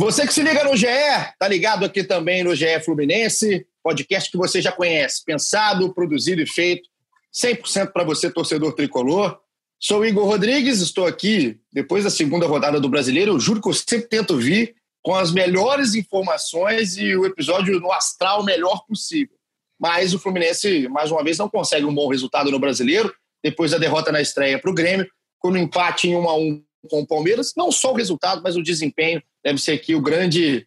Você que se liga no GE, tá ligado aqui também no GE Fluminense, podcast que você já conhece, pensado, produzido e feito 100% para você, torcedor tricolor. Sou Igor Rodrigues, estou aqui depois da segunda rodada do Brasileiro. Eu juro que eu sempre tento vir com as melhores informações e o episódio no astral melhor possível. Mas o Fluminense, mais uma vez, não consegue um bom resultado no Brasileiro, depois da derrota na estreia para o Grêmio, com um empate em 1 a 1 com o Palmeiras. Não só o resultado, mas o desempenho deve ser aqui o grande.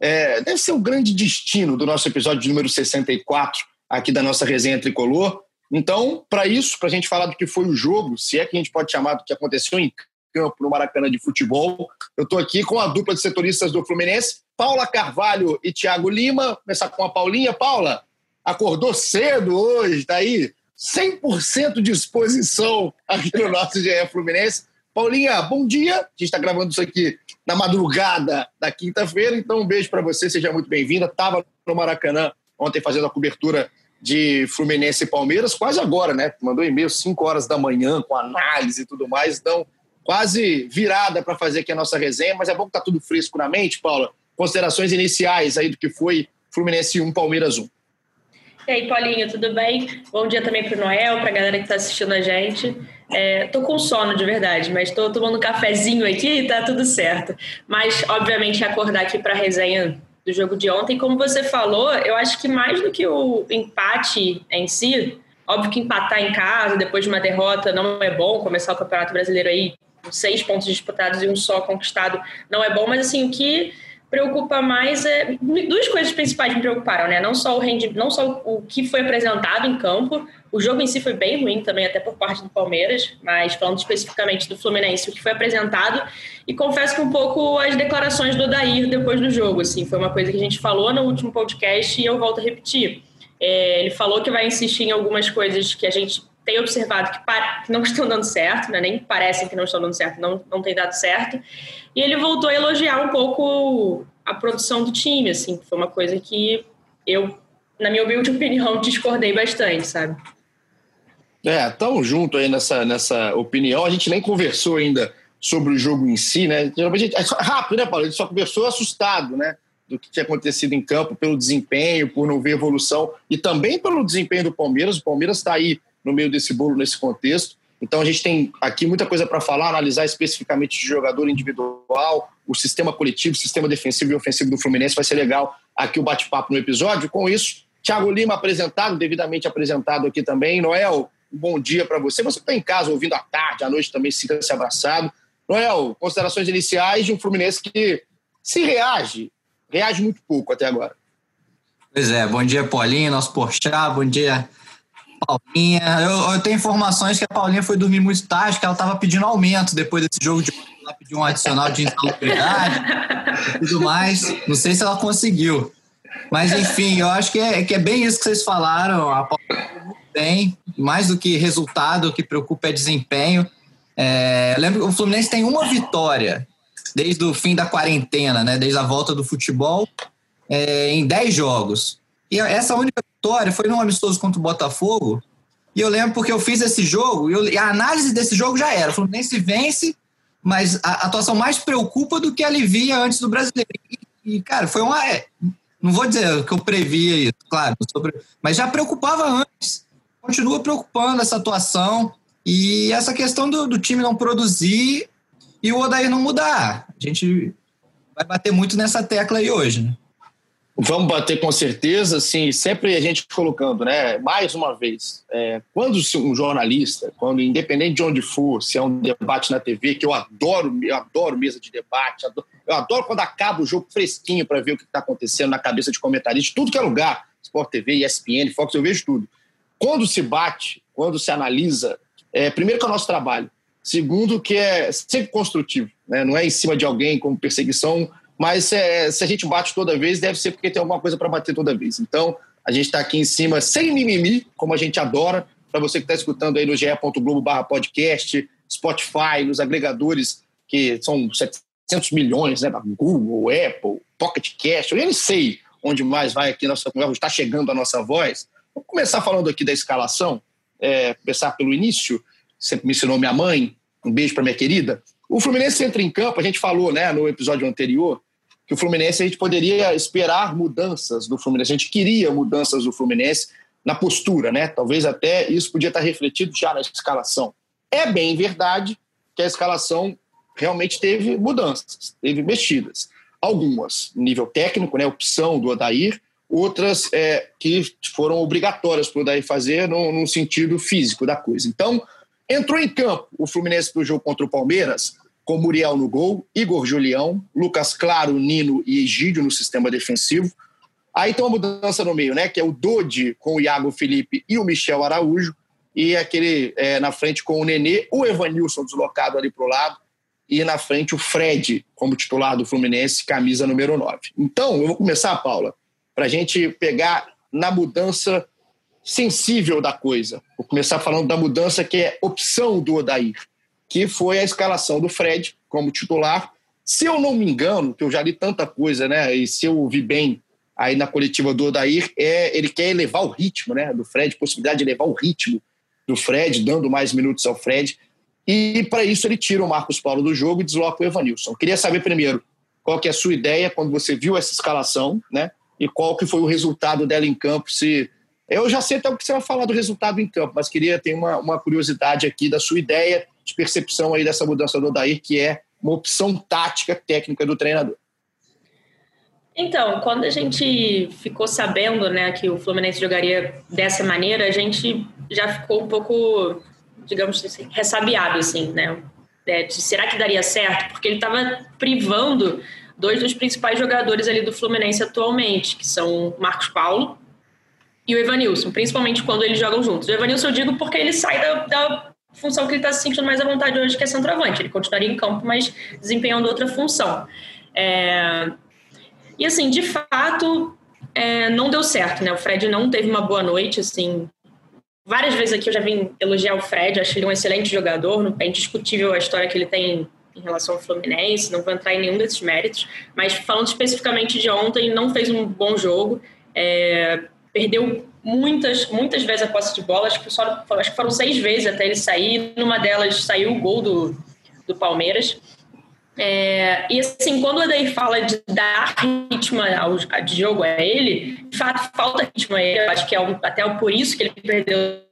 É, deve ser o grande destino do nosso episódio número 64 aqui da nossa resenha tricolor. Então, para isso, para a gente falar do que foi o jogo, se é que a gente pode chamar do que aconteceu em campo no Maracanã de futebol, eu estou aqui com a dupla de setoristas do Fluminense, Paula Carvalho e Thiago Lima. Começar com a Paulinha. Paula, acordou cedo hoje, está aí 100% de disposição aqui no nosso GE Fluminense. Paulinha, bom dia. A gente está gravando isso aqui na madrugada da quinta-feira, então um beijo para você, seja muito bem-vinda. Estava no Maracanã ontem fazendo a cobertura de Fluminense e Palmeiras, quase agora, né? Mandou e-mail 5 horas da manhã com análise e tudo mais, então quase virada para fazer aqui a nossa resenha, mas é bom que tá tudo fresco na mente, Paula. Considerações iniciais aí do que foi Fluminense 1, Palmeiras 1. E aí, Paulinho, tudo bem? Bom dia também para o Noel, para a galera que está assistindo a gente. É, tô com sono de verdade, mas tô tomando um cafezinho aqui e tá tudo certo. Mas, obviamente, acordar aqui para resenha do jogo de ontem. Como você falou, eu acho que mais do que o empate em si, óbvio que empatar em casa depois de uma derrota não é bom, começar o Campeonato Brasileiro aí com seis pontos disputados e um só conquistado não é bom, mas assim, o que preocupa mais é duas coisas principais me preocuparam, né? Não só o rendimento, não só o que foi apresentado em campo, o jogo em si foi bem ruim também, até por parte do Palmeiras, mas falando especificamente do Fluminense, o que foi apresentado, e confesso que um pouco as declarações do Odair depois do jogo, assim, foi uma coisa que a gente falou no último podcast e eu volto a repetir. É, ele falou que vai insistir em algumas coisas que a gente tem observado que, que não estão dando certo, né? nem parecem que não estão dando certo, não, não tem dado certo, e ele voltou a elogiar um pouco a produção do time, assim, foi uma coisa que eu, na minha humilde opinião, discordei bastante, sabe? É, tão junto aí nessa, nessa opinião. A gente nem conversou ainda sobre o jogo em si, né? Geralmente, é rápido, né, Paulo? A gente só conversou assustado, né? Do que tinha acontecido em campo, pelo desempenho, por não ver evolução e também pelo desempenho do Palmeiras. O Palmeiras está aí no meio desse bolo, nesse contexto. Então a gente tem aqui muita coisa para falar, analisar especificamente de jogador individual, o sistema coletivo, o sistema defensivo e ofensivo do Fluminense. Vai ser legal aqui o bate-papo no episódio. Com isso, Thiago Lima apresentado, devidamente apresentado aqui também. Noel, bom dia para você. Você está em casa ouvindo à tarde, à noite também, sinta-se abraçado. Noel, considerações iniciais de um Fluminense que se reage, reage muito pouco até agora. Pois é, bom dia, Paulinho, nosso Porchat, bom dia, Paulinha. Eu, eu, tenho informações que a Paulinha foi dormir muito tarde, que ela estava pedindo aumento depois desse jogo de ela pediu um adicional de insalubridade e tudo mais. Não sei se ela conseguiu. Mas, enfim, eu acho que é, que é bem isso que vocês falaram. A Paulinha bem, mais do que resultado, o que preocupa é desempenho. É, eu lembro que o Fluminense tem uma vitória desde o fim da quarentena, né, desde a volta do futebol, é, em 10 jogos. E essa única vitória foi num amistoso contra o Botafogo. E eu lembro porque eu fiz esse jogo eu, e a análise desse jogo já era. O Fluminense vence, mas a atuação mais preocupa do que alivia antes do brasileiro. E, e cara, foi uma. É, não vou dizer que eu previa isso, claro, sobre, mas já preocupava antes continua preocupando essa atuação e essa questão do, do time não produzir e o Odair não mudar. A gente vai bater muito nessa tecla aí hoje, né? Vamos bater com certeza, sim, sempre a gente colocando, né? Mais uma vez, é, quando um jornalista, quando independente de onde for, se é um debate na TV, que eu adoro, eu adoro mesa de debate, adoro, eu adoro quando acaba o jogo fresquinho para ver o que está acontecendo na cabeça de comentarista, tudo que é lugar, Sport TV, ESPN, Fox, eu vejo tudo. Quando se bate, quando se analisa, é, primeiro que é o nosso trabalho. Segundo, que é sempre construtivo, né? não é em cima de alguém como perseguição, mas é, se a gente bate toda vez, deve ser porque tem alguma coisa para bater toda vez. Então, a gente está aqui em cima sem mimimi, como a gente adora. Para você que está escutando aí no ge.globo podcast, Spotify, nos agregadores que são 700 milhões, né? Da Google, Apple, Pocket Cast, eu nem sei onde mais vai aqui nossa conversa, está chegando a nossa voz. Vamos começar falando aqui da escalação, é, começar pelo início. Sempre me ensinou minha mãe, um beijo para minha querida. O Fluminense entra em campo, a gente falou né, no episódio anterior que o Fluminense a gente poderia esperar mudanças do Fluminense, a gente queria mudanças do Fluminense na postura, né? Talvez até isso podia estar refletido já na escalação. É bem verdade que a escalação realmente teve mudanças, teve mexidas. Algumas nível técnico, né, opção do Odair, outras é, que foram obrigatórias para o Odair fazer no, no sentido físico da coisa. Então, entrou em campo o Fluminense para o jogo contra o Palmeiras, com Muriel no gol, Igor Julião, Lucas Claro, Nino e Egídio no sistema defensivo. Aí tem uma mudança no meio, né? Que é o Dodi com o Iago Felipe e o Michel Araújo. E aquele é, na frente com o Nenê, o Evanilson deslocado ali para o lado. E na frente o Fred como titular do Fluminense, camisa número 9. Então, eu vou começar, Paula, para a gente pegar na mudança sensível da coisa. Vou começar falando da mudança que é opção do Odair que foi a escalação do Fred como titular. Se eu não me engano, que eu já li tanta coisa, né? E se eu ouvi bem aí na coletiva do Odair, é, ele quer elevar o ritmo né, do Fred, possibilidade de elevar o ritmo do Fred, dando mais minutos ao Fred. E para isso ele tira o Marcos Paulo do jogo e desloca o Evanilson. Queria saber primeiro qual que é a sua ideia quando você viu essa escalação, né? E qual que foi o resultado dela em campo, se eu já sei até o que você vai falar do resultado em campo, mas queria ter uma, uma curiosidade aqui da sua ideia de percepção aí dessa mudança do Odair, que é uma opção tática técnica do treinador. Então, quando a gente ficou sabendo né, que o Fluminense jogaria dessa maneira, a gente já ficou um pouco, digamos assim, ressabiado, assim, né? É, de, será que daria certo? Porque ele estava privando dois dos principais jogadores ali do Fluminense atualmente, que são Marcos Paulo e o Evanilson, principalmente quando eles jogam juntos. O Evanilson eu digo porque ele sai da, da função que ele está se sentindo mais à vontade hoje, que é centroavante. Ele continuaria em campo, mas desempenhando outra função. É... E assim, de fato, é, não deu certo, né? O Fred não teve uma boa noite, assim. Várias vezes aqui eu já vim elogiar o Fred, acho ele um excelente jogador, é indiscutível a história que ele tem em relação ao Fluminense, não vou entrar em nenhum desses méritos, mas falando especificamente de ontem, não fez um bom jogo, é, perdeu muitas, muitas vezes a posse de bola, acho que, só, acho que foram seis vezes até ele sair, numa delas saiu o gol do, do Palmeiras. É, e assim, quando o Adair fala de dar ritmo ao, de jogo a ele, de fato falta ritmo a ele, eu acho que é um, até por isso que ele perdeu.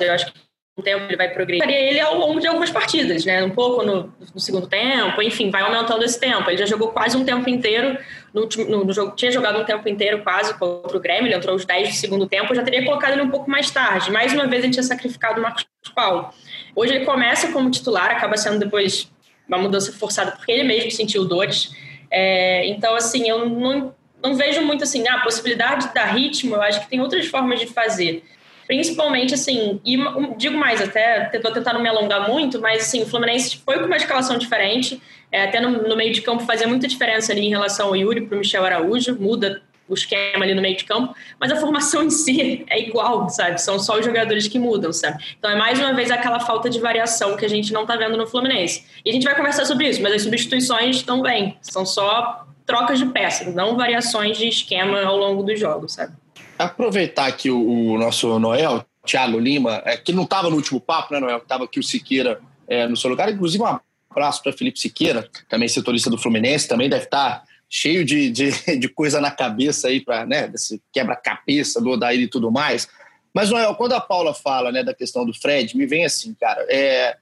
Eu acho que um tempo ele vai progredir. ele ao longo de algumas partidas, né? Um pouco no, no, segundo tempo, enfim, vai aumentando esse tempo. Ele já jogou quase um tempo inteiro no, no, no, jogo, tinha jogado um tempo inteiro quase contra o Grêmio, ele entrou os 10 do segundo tempo, já teria colocado ele um pouco mais tarde. Mais uma vez ele tinha sacrificado o Marcos Paulo. Hoje ele começa como titular, acaba sendo depois uma mudança forçada porque ele mesmo sentiu dores. É, então, assim, eu não, não vejo muito assim, ah, a possibilidade de dar ritmo, eu acho que tem outras formas de fazer. Principalmente, assim, e digo mais, até estou tentando me alongar muito, mas assim, o Fluminense foi com uma escalação diferente, é, até no, no, meio de campo fazia muita diferença ali em relação ao Yuri para o Michel Araújo, muda o esquema ali no meio de campo, mas a formação em si é igual, sabe? São só os jogadores que mudam, sabe? Então é mais uma vez aquela falta de variação que a gente não está vendo no Fluminense. E a gente vai conversar sobre isso, mas as substituições bem, são só trocas de peças, não variações de esquema ao longo dos jogos, sabe? Aproveitar aqui o, o nosso Noel, Thiago Lima, é, que não estava no último papo, né, Noel? Estava aqui o Siqueira é, no seu lugar. Inclusive, um abraço para Felipe Siqueira, também setorista do Fluminense, também deve estar tá cheio de, de, de coisa na cabeça aí, para né, desse quebra-cabeça do Odair e tudo mais. Mas, Noel, quando a Paula fala né, da questão do Fred, me vem assim, cara, é,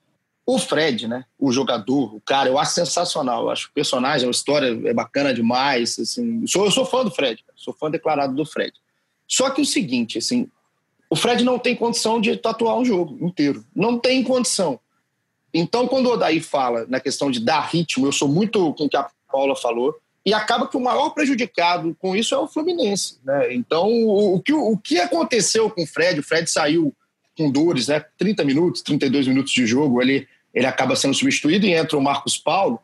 o Fred, né, o jogador, o cara, eu acho sensacional. Eu acho o personagem, a história é bacana demais. Assim, sou, eu sou fã do Fred, sou fã declarado do Fred. Só que o seguinte, assim, o Fred não tem condição de tatuar um jogo inteiro. Não tem condição. Então, quando o Odaí fala na questão de dar ritmo, eu sou muito com o que a Paula falou, e acaba que o maior prejudicado com isso é o Fluminense. Né? Então, o, o, que, o que aconteceu com o Fred? O Fred saiu com dores, né? 30 minutos, 32 minutos de jogo ali, ele acaba sendo substituído e entra o Marcos Paulo.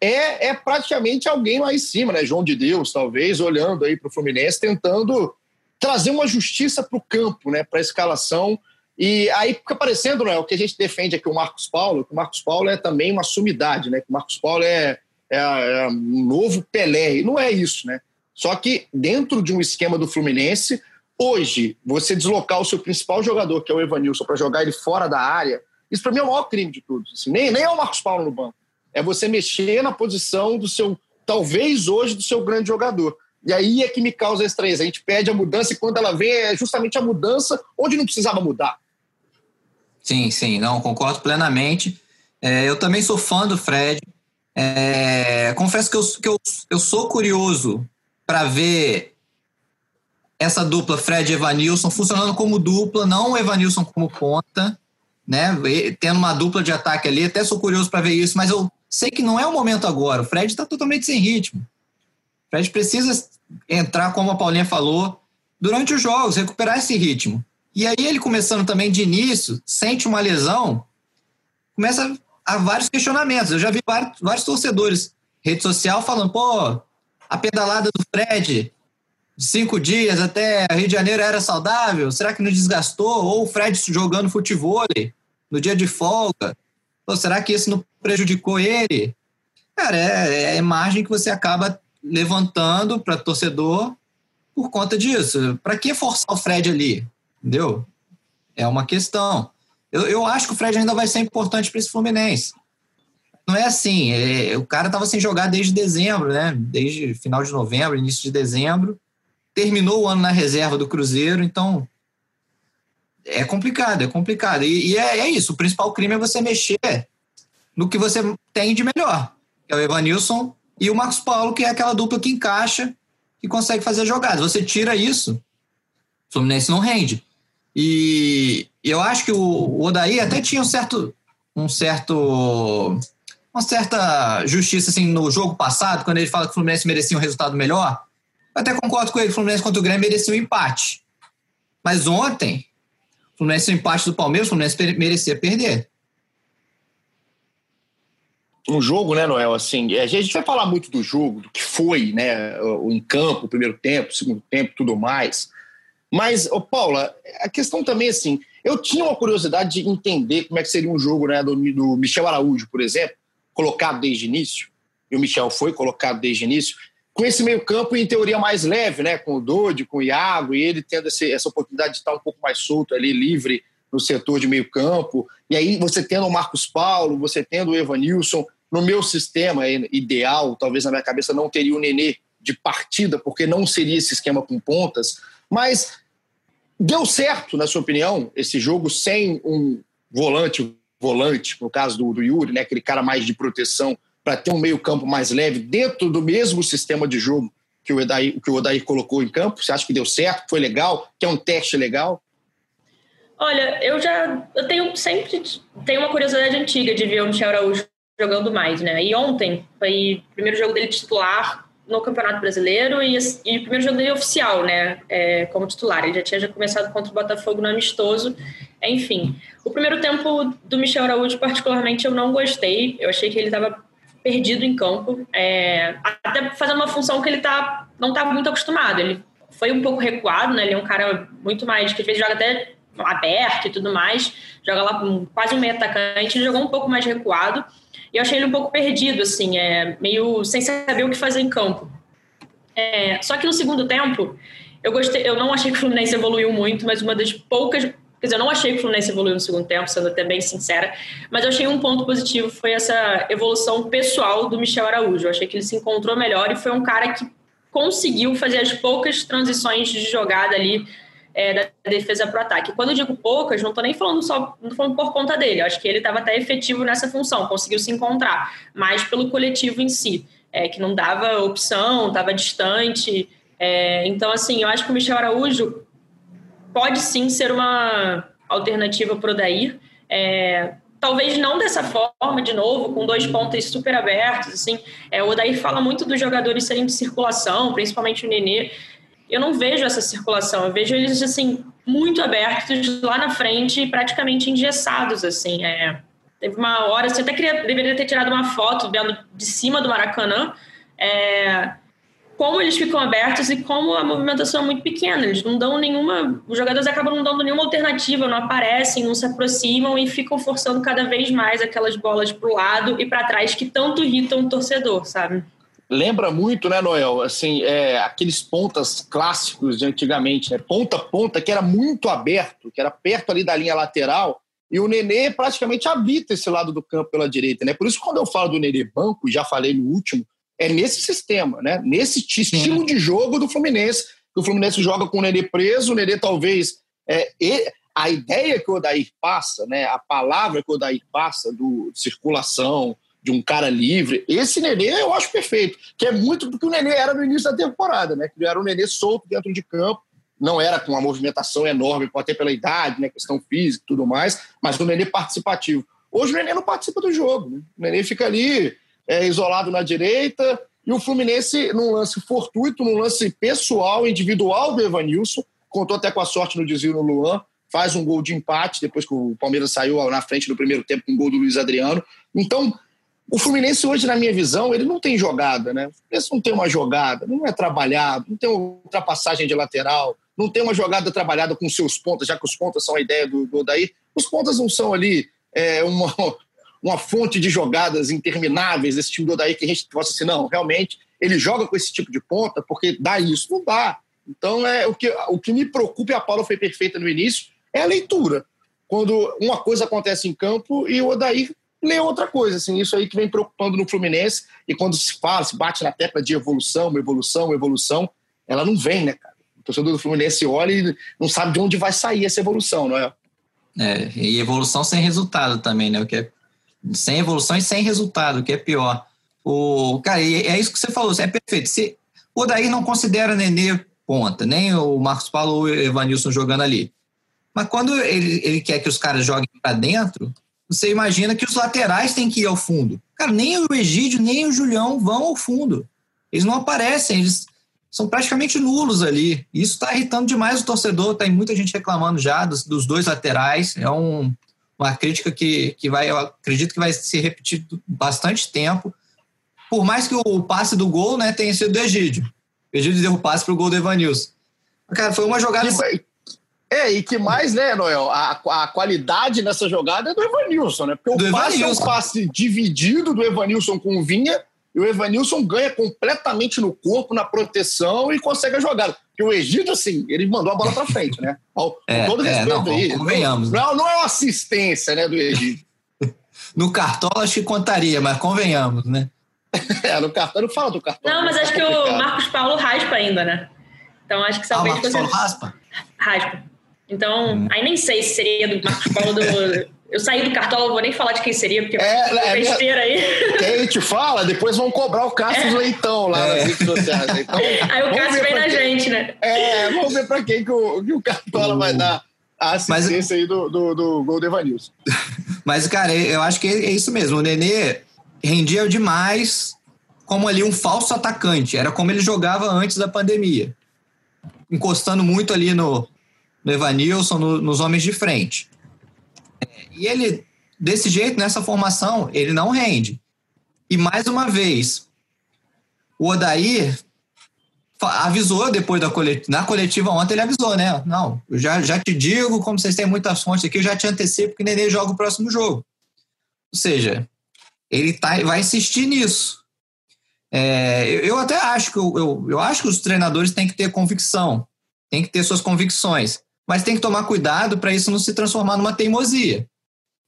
É, é praticamente alguém lá em cima, né? João de Deus, talvez, olhando aí para o Fluminense, tentando trazer uma justiça para o campo, né? Para a escalação. E aí fica parecendo, né? O que a gente defende aqui, o Marcos Paulo, que o Marcos Paulo é também uma sumidade, né? Que o Marcos Paulo é, é, é um novo Pelé. E não é isso, né? Só que dentro de um esquema do Fluminense, hoje, você deslocar o seu principal jogador, que é o Evanilson, para jogar ele fora da área, isso para mim é o maior crime de todos. Assim, nem, nem é o Marcos Paulo no banco. É você mexer na posição do seu, talvez hoje, do seu grande jogador. E aí é que me causa estranheza. A gente pede a mudança e quando ela vem é justamente a mudança onde não precisava mudar. Sim, sim, não, concordo plenamente. É, eu também sou fã do Fred. É, confesso que eu, que eu, eu sou curioso para ver essa dupla Fred e Evanilson funcionando como dupla, não o Evanilson como ponta, né? Tendo uma dupla de ataque ali, até sou curioso para ver isso, mas eu sei que não é o momento agora. O Fred está totalmente sem ritmo. O Fred precisa entrar, como a Paulinha falou, durante os jogos, recuperar esse ritmo. E aí ele começando também de início, sente uma lesão, começa a vários questionamentos. Eu já vi vários, vários torcedores rede social falando, pô, a pedalada do Fred cinco dias até Rio de Janeiro era saudável? Será que não desgastou? Ou o Fred jogando futebol no dia de folga? Pô, será que isso não prejudicou ele? Cara, é, é a imagem que você acaba levantando para torcedor por conta disso. Para que forçar o Fred ali? Entendeu? É uma questão. Eu, eu acho que o Fred ainda vai ser importante para esse Fluminense não é assim. É, o cara estava sem jogar desde dezembro, né? Desde final de novembro, início de dezembro. Terminou o ano na reserva do Cruzeiro, então é complicado, é complicado. E, e é, é, isso. O principal crime é você mexer no que você tem de melhor, é o Evanilson e o Marcos Paulo, que é aquela dupla que encaixa e consegue fazer jogadas. Você tira isso, o Fluminense não rende. E eu acho que o, Odaí até tinha um certo, um certo uma certa justiça assim no jogo passado, quando ele fala que o Fluminense merecia um resultado melhor. Eu até concordo com ele, o Fluminense contra o Grêmio merecia um empate. Mas ontem, o Fluminense o empate do Palmeiras, o Fluminense merecia perder. Um jogo, né, Noel? Assim, a gente vai falar muito do jogo, do que foi, né, o em campo, o primeiro tempo, o segundo tempo, tudo mais. Mas, ô Paula, a questão também assim, eu tinha uma curiosidade de entender como é que seria um jogo, né, do, do Michel Araújo, por exemplo, colocado desde o início, e o Michel foi colocado desde o início, com esse meio-campo em teoria mais leve, né? Com o Dodi, com o Iago, e ele tendo esse, essa oportunidade de estar um pouco mais solto ali, livre no setor de meio-campo. E aí você tendo o Marcos Paulo, você tendo o Evanilson, no meu sistema ideal, talvez na minha cabeça não teria o Nenê de partida, porque não seria esse esquema com pontas, mas deu certo, na sua opinião, esse jogo sem um volante volante, no caso do, do Yuri, né, aquele cara mais de proteção, para ter um meio-campo mais leve dentro do mesmo sistema de jogo que o, Odair, que o colocou em campo? Você acha que deu certo, foi legal, que é um teste legal? Olha, eu já eu tenho sempre tenho uma curiosidade antiga de ver o Michel Araújo jogando mais, né? E ontem foi o primeiro jogo dele titular no Campeonato Brasileiro e, e o primeiro jogo dele oficial, né? É, como titular. Ele já tinha já começado contra o Botafogo no amistoso enfim, o primeiro tempo do Michel Araújo, particularmente, eu não gostei. Eu achei que ele estava perdido em campo, é, até fazendo uma função que ele tá, não estava muito acostumado. Ele foi um pouco recuado, né? Ele é um cara muito mais que às vezes joga até aberto e tudo mais, joga lá quase um meio atacante, ele jogou um pouco mais recuado. E eu achei ele um pouco perdido, assim, é, meio sem saber o que fazer em campo. É, só que no segundo tempo, eu gostei, eu não achei que o Fluminense evoluiu muito, mas uma das poucas Quer dizer, eu não achei que o Fluminense evoluiu no segundo tempo, sendo até bem sincera, mas eu achei um ponto positivo foi essa evolução pessoal do Michel Araújo. Eu achei que ele se encontrou melhor e foi um cara que conseguiu fazer as poucas transições de jogada ali é, da defesa para o ataque. Quando eu digo poucas, não estou nem falando só não falando por conta dele. Eu acho que ele estava até efetivo nessa função, conseguiu se encontrar, mas pelo coletivo em si, é, que não dava opção, estava distante. É, então, assim, eu acho que o Michel Araújo pode sim ser uma alternativa para o Dair. É, talvez não dessa forma, de novo, com dois pontos super abertos. Assim, é, o Dair fala muito dos jogadores serem de circulação, principalmente o Nenê. Eu não vejo essa circulação. Eu vejo eles, assim, muito abertos lá na frente, praticamente engessados, assim. É, teve uma hora, você até queria, deveria ter tirado uma foto vendo de cima do Maracanã, é, como eles ficam abertos e como a movimentação é muito pequena. Eles não dão nenhuma. Os jogadores acabam não dando nenhuma alternativa, não aparecem, não se aproximam e ficam forçando cada vez mais aquelas bolas para o lado e para trás que tanto irritam o torcedor, sabe? Lembra muito, né, Noel? Assim, é, aqueles pontas clássicos de antigamente, né? Ponta ponta que era muito aberto, que era perto ali da linha lateral. E o Nenê praticamente habita esse lado do campo pela direita, né? Por isso, quando eu falo do Nenê banco, já falei no último, é nesse sistema, né? nesse estilo de jogo do Fluminense. O Fluminense joga com o Nenê preso, o Nenê talvez. É, a ideia que o Odair passa, né? a palavra que o Odair passa do circulação, de um cara livre, esse Nenê eu acho perfeito, que é muito do que o Nenê era no início da temporada, né? que era um Nenê solto dentro de campo, não era com uma movimentação enorme, pode ter pela idade, né? questão física e tudo mais, mas o Nenê participativo. Hoje o Nenê não participa do jogo, né? o Nenê fica ali é, isolado na direita, e o Fluminense, num lance fortuito, num lance pessoal, individual do Evanilson, contou até com a sorte no desvio no Luan, faz um gol de empate, depois que o Palmeiras saiu na frente no primeiro tempo com um gol do Luiz Adriano. Então, o Fluminense hoje, na minha visão, ele não tem jogada, né? O Fluminense não tem uma jogada, não é trabalhado, não tem ultrapassagem de lateral, não tem uma jogada trabalhada com seus pontas, já que os pontas são a ideia do, do Odair. Os pontas não são ali é, uma, uma fonte de jogadas intermináveis desse time do Odair que a gente possa assim, não, realmente ele joga com esse tipo de ponta porque dá isso. Não dá. Então, é o que, o que me preocupa, e a Paula foi perfeita no início, é a leitura. Quando uma coisa acontece em campo e o Odair lê outra coisa. Assim, isso aí que vem preocupando no Fluminense. E quando se fala, se bate na tecla de evolução, evolução, evolução, ela não vem, né, cara? O torcedor do Fluminense olha e não sabe de onde vai sair essa evolução, não é? É, e evolução sem resultado também, né? O que é sem evolução e sem resultado, que é pior. O, cara, é isso que você falou, é perfeito. Se, o Odair não considera Nenê ponta, nem o Marcos Paulo ou o Evanilson jogando ali. Mas quando ele, ele quer que os caras joguem para dentro, você imagina que os laterais têm que ir ao fundo. Cara, nem o Egídio, nem o Julião vão ao fundo. Eles não aparecem, eles são praticamente nulos ali. Isso está irritando demais o torcedor. Tem muita gente reclamando já dos, dos dois laterais. É um, uma crítica que, que vai, eu acredito que vai se repetir bastante tempo. Por mais que o passe do gol né, tenha sido do Egídio. O Egídio deu o passe para o gol do Evanilson. Cara, foi uma jogada. Que, é, e que mais, né, Noel? A, a qualidade nessa jogada é do Evanilson, né? Porque do o passe é um passe dividido do Evanilson com o Vinha e o Evanilson ganha completamente no corpo, na proteção e consegue a jogada. Porque o Egito, assim, ele mandou a bola para frente, né? Com é, todo é, respeito não, aí. Convenhamos. Não, não é uma assistência, né, do Egito. no cartola acho que contaria, mas convenhamos, né? é, no cartola não fala do cartola. Não, mas acho que o Marcos Paulo raspa ainda, né? Então acho que talvez. Ah, Marcos Paulo raspa? Raspa. Então, hum. aí nem sei se seria do Marcos Paulo do. Eu saí do cartola, não vou nem falar de quem seria, porque é, é besteira aí. Quem a gente fala, depois vão cobrar o Cássio é. Leitão lá é. nas redes sociais. Então, aí o Cássio vem na quem, gente, né? É, vamos ver pra quem que o, que o cartola vai dar a assistência Mas, aí do, do, do gol do Evanilson. Mas, cara, eu acho que é isso mesmo. O Nenê rendia demais como ali um falso atacante. Era como ele jogava antes da pandemia. Encostando muito ali no, no Evanilson, no, nos homens de frente. E ele, desse jeito, nessa formação, ele não rende. E mais uma vez, o Odair avisou depois da coletiva, na coletiva ontem ele avisou, né? Não, eu já, já te digo, como vocês têm muitas fontes aqui, eu já te antecipo que o Nenê joga o próximo jogo. Ou seja, ele tá, vai insistir nisso. É, eu, eu, até acho que eu, eu, eu, acho que os treinadores têm que ter convicção, têm que ter suas convicções, mas tem que tomar cuidado para isso não se transformar numa teimosia.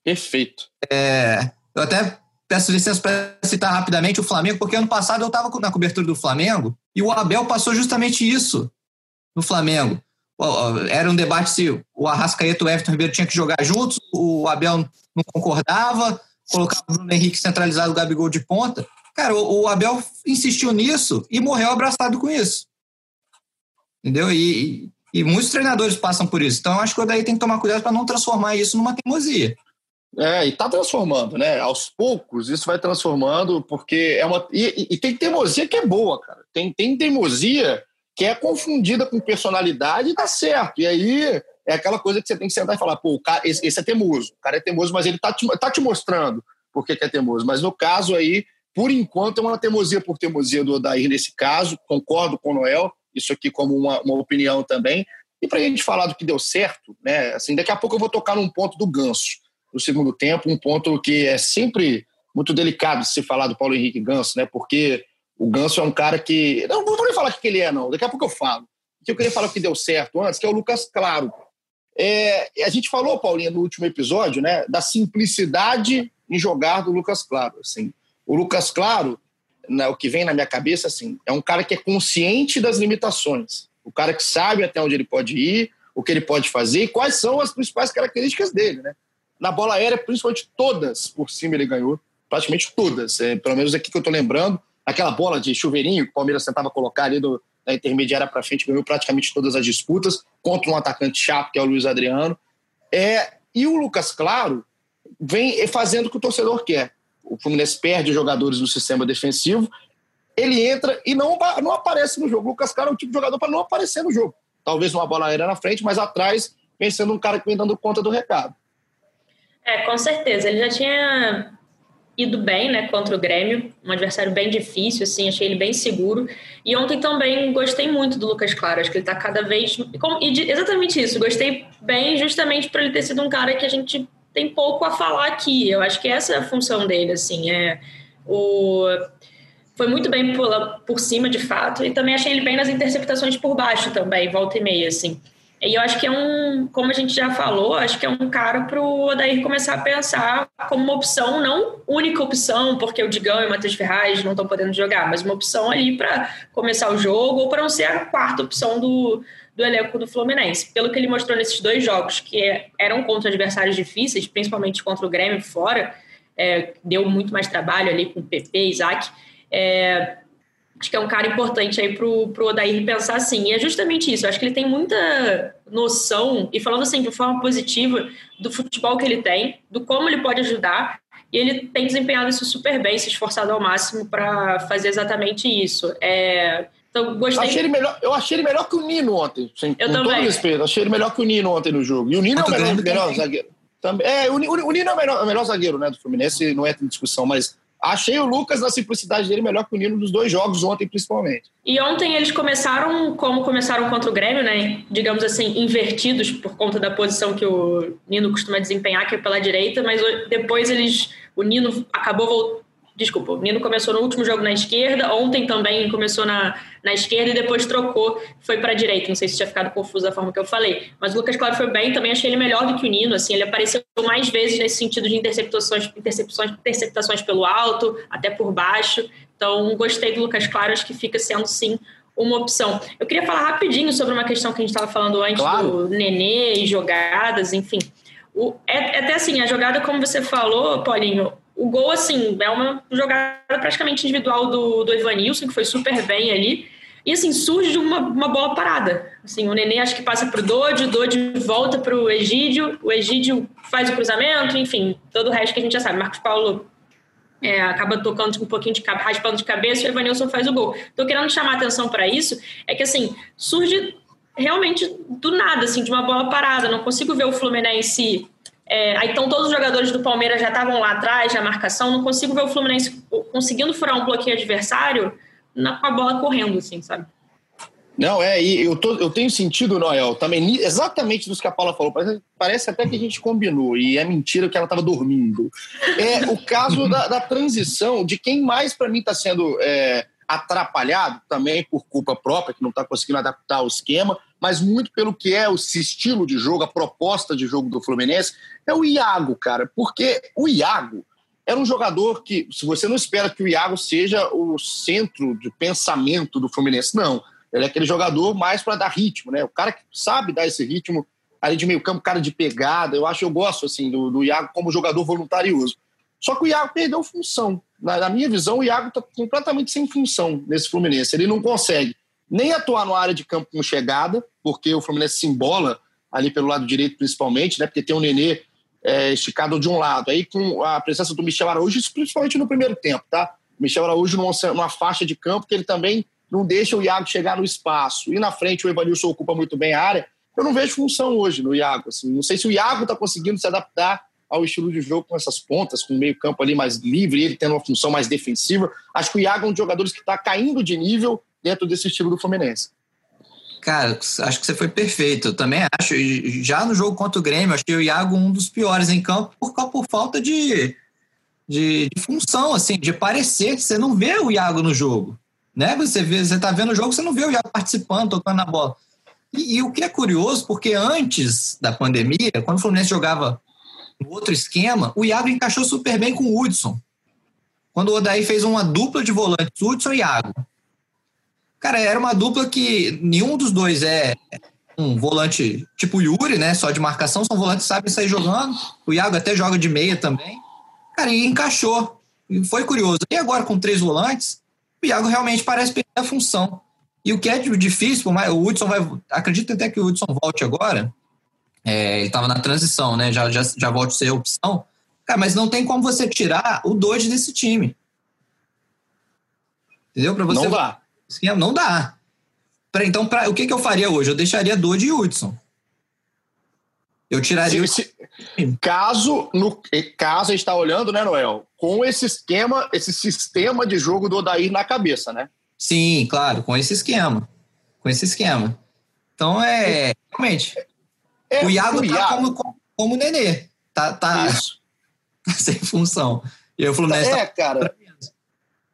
Perfeito. É, eu até peço licença para citar rapidamente o Flamengo, porque ano passado eu estava na cobertura do Flamengo e o Abel passou justamente isso no Flamengo. Era um debate se o Arrascaeta e o Everton Ribeiro tinham que jogar juntos, o Abel não concordava, colocava o Bruno Henrique centralizado, o Gabigol de ponta. Cara, o, Abel insistiu nisso e morreu abraçado com isso. Entendeu? E, e, muitos treinadores passam por isso. Então, acho que o daí tem que tomar cuidado para não transformar isso numa teimosia. É, e está transformando, né? Aos poucos isso vai transformando, porque é uma. E, e, tem teimosia que é boa, cara. Tem, tem teimosia que é confundida com personalidade e dá certo. E aí é aquela coisa que você tem que sentar e falar, pô, cara, esse, esse, é temoso, o cara é temoso, mas ele tá te, tá te mostrando por que é temoso. Mas no caso aí, por enquanto, é uma teimosia por teimosia do Odair nesse caso, concordo com o Noel, isso aqui como uma, uma opinião também. E para a gente falar do que deu certo, né? Assim, daqui a pouco eu vou tocar num ponto do Ganso no segundo tempo, um ponto que é sempre muito delicado de se falar do Paulo Henrique Ganso, né? Porque o Ganso é um cara que. Não, não vou nem falar o que ele é, não. Daqui a pouco eu falo. O que eu queria falar que deu certo antes, que é o Lucas Claro. É, a gente falou, Paulinha, no último episódio, né, da simplicidade em jogar do Lucas Claro. Assim, o Lucas Claro, né, o que vem na minha cabeça, assim, é um cara que é consciente das limitações. O cara que sabe até onde ele pode ir, o que ele pode fazer e quais são as principais características dele, né? Na bola aérea, principalmente todas por cima ele ganhou, praticamente todas. É, pelo menos aqui que eu estou lembrando, aquela bola de chuveirinho que o Palmeiras tentava colocar ali do, da intermediária para frente, ganhou praticamente todas as disputas contra um atacante chato que é o Luiz Adriano. É, e o Lucas Claro vem fazendo o que o torcedor quer. O Fluminense perde jogadores no sistema defensivo, ele entra e não, não aparece no jogo. O Lucas Claro é o tipo de jogador para não aparecer no jogo. Talvez uma bola aérea na frente, mas atrás vem sendo um cara que vem dando conta do recado. É, com certeza. Ele já tinha ido bem, né, contra o Grêmio, um adversário bem difícil, assim, achei ele bem seguro. E ontem também gostei muito do Lucas Claro, acho que ele tá cada vez. E exatamente isso, gostei bem justamente por ele ter sido um cara que a gente tem pouco a falar aqui. Eu acho que essa é a função dele, assim, é o foi muito bem por, por cima, de fato, e também achei ele bem nas interceptações por baixo também, volta e meia, assim. E eu acho que é um, como a gente já falou, acho que é um cara para o Odair começar a pensar como uma opção, não única opção, porque o Digão e o Matheus Ferraz não estão podendo jogar, mas uma opção ali para começar o jogo ou para não ser a quarta opção do, do elenco do Fluminense. Pelo que ele mostrou nesses dois jogos, que eram contra adversários difíceis, principalmente contra o Grêmio fora, é, deu muito mais trabalho ali com o PP, Isaac. É, acho que é um cara importante aí pro, pro Odair pensar assim. E é justamente isso. Eu acho que ele tem muita noção, e falando assim de forma positiva, do futebol que ele tem, do como ele pode ajudar. E ele tem desempenhado isso super bem, se esforçado ao máximo para fazer exatamente isso. É, então, gostei. Achei ele melhor, eu achei ele melhor que o Nino ontem. Sem, eu com também. todo respeito. Achei ele melhor que o Nino ontem no jogo. E o Nino é o melhor, melhor zagueiro. Também, é, o, o, o Nino é o melhor, o melhor zagueiro né, do Fluminense, não é discussão, mas Achei o Lucas, na simplicidade dele, melhor que o Nino nos dois jogos, ontem principalmente. E ontem eles começaram como começaram contra o Grêmio, né? Digamos assim, invertidos por conta da posição que o Nino costuma desempenhar, que é pela direita, mas depois eles. O Nino acabou Desculpa, o Nino começou no último jogo na esquerda, ontem também começou na, na esquerda e depois trocou, foi para a direita. Não sei se tinha ficado confuso da forma que eu falei. Mas o Lucas Claro foi bem, também achei ele melhor do que o Nino. Assim, ele apareceu mais vezes nesse sentido de interceptações, interceptações, interceptações pelo alto, até por baixo. Então, gostei do Lucas Claro, acho que fica sendo sim uma opção. Eu queria falar rapidinho sobre uma questão que a gente estava falando antes claro. do Nenê e jogadas, enfim. O, é, é até assim, a jogada, como você falou, Paulinho, o gol, assim, é uma jogada praticamente individual do, do Evanilson, que foi super bem ali. E, assim, surge de uma, uma bola parada. Assim, o Nenê acho que passa para o Dodi, o Dodi volta para o Egídio, o Egídio faz o cruzamento, enfim, todo o resto que a gente já sabe. Marcos Paulo é, acaba tocando um pouquinho de raspando de cabeça e o Evanilson faz o gol. Estou querendo chamar atenção para isso, é que, assim, surge realmente do nada, assim, de uma bola parada. Não consigo ver o Fluminense é, então todos os jogadores do Palmeiras já estavam lá atrás na marcação, não consigo ver o Fluminense conseguindo furar um bloqueio adversário na, com a bola correndo, assim, sabe? Não, é, e eu, tô, eu tenho sentido, Noel, também exatamente do que a Paula falou. Parece, parece até que a gente combinou, e é mentira que ela estava dormindo. É o caso da, da, transição de quem mais, para mim, está sendo é, atrapalhado, também por culpa própria, que não está conseguindo adaptar o esquema, mas muito pelo que é o estilo de jogo, a proposta de jogo do Fluminense, é o Iago, cara. Porque o Iago era um jogador que, se você não espera que o Iago seja o centro de pensamento do Fluminense, não. Ele é aquele jogador mais para dar ritmo, né? O cara que sabe dar esse ritmo ali de meio campo, cara de pegada. Eu acho, eu gosto assim do, do Iago como jogador voluntarioso. Só que o Iago perdeu função. Na, na minha visão, o Iago está completamente sem função nesse Fluminense. Ele não consegue nem atuar na área de campo com chegada, porque o Fluminense se embola ali pelo lado direito principalmente, né? Porque tem o Nenê é, esticado de um lado. Aí com a presença do Michel Araújo, principalmente no primeiro tempo, tá? Michel Araújo numa, numa faixa de campo que ele também não deixa o Iago chegar no espaço. E na frente o Evanilson ocupa muito bem a área. Eu não vejo função hoje no Iago. Assim. Não sei se o Iago está conseguindo se adaptar ao estilo de jogo com essas pontas, com o meio campo ali mais livre, ele tendo uma função mais defensiva. Acho que o Iago é um dos jogadores que está caindo de nível dentro desse estilo do Fluminense. Cara, acho que você foi perfeito. Eu também acho. Já no jogo contra o Grêmio, achei o Iago um dos piores em campo por, por falta de, de, de, função, assim, de parecer. Você não vê o Iago no jogo. Né? Você, vê, você tá vendo o jogo, você não vê o Iago participando, tocando na bola. E, e o que é curioso, porque antes da pandemia, quando o Fluminense jogava no outro esquema, o Iago encaixou super bem com o Hudson. Quando o Odaí fez uma dupla de volantes, Hudson e Iago. Cara, era uma dupla que nenhum dos dois é um volante tipo Yuri, né? Só de marcação, são volantes que sabem sair jogando. O Iago até joga de meia também. Cara, e encaixou. E foi curioso. E agora com três volantes, o Iago realmente parece perder a função. E o que é difícil, o Hudson vai. Acredito até que o Hudson volte agora. É, ele estava na transição, né? Já, já, já volte a ser opção. Cara, mas não tem como você tirar o dois desse time. Entendeu? Para você. Não dá esquema, não dá. Pra, então, pra, o que, que eu faria hoje? Eu deixaria Dodge e Hudson. Eu tiraria. Se, se, caso, no, caso a gente está olhando, né, Noel? Com esse esquema, esse sistema de jogo do Odair na cabeça, né? Sim, claro, com esse esquema. Com esse esquema. Então é. Realmente. É, o Iago o tá. Como, como, como nenê. Tá, tá, sem função. E o Fluminense é, tá... cara.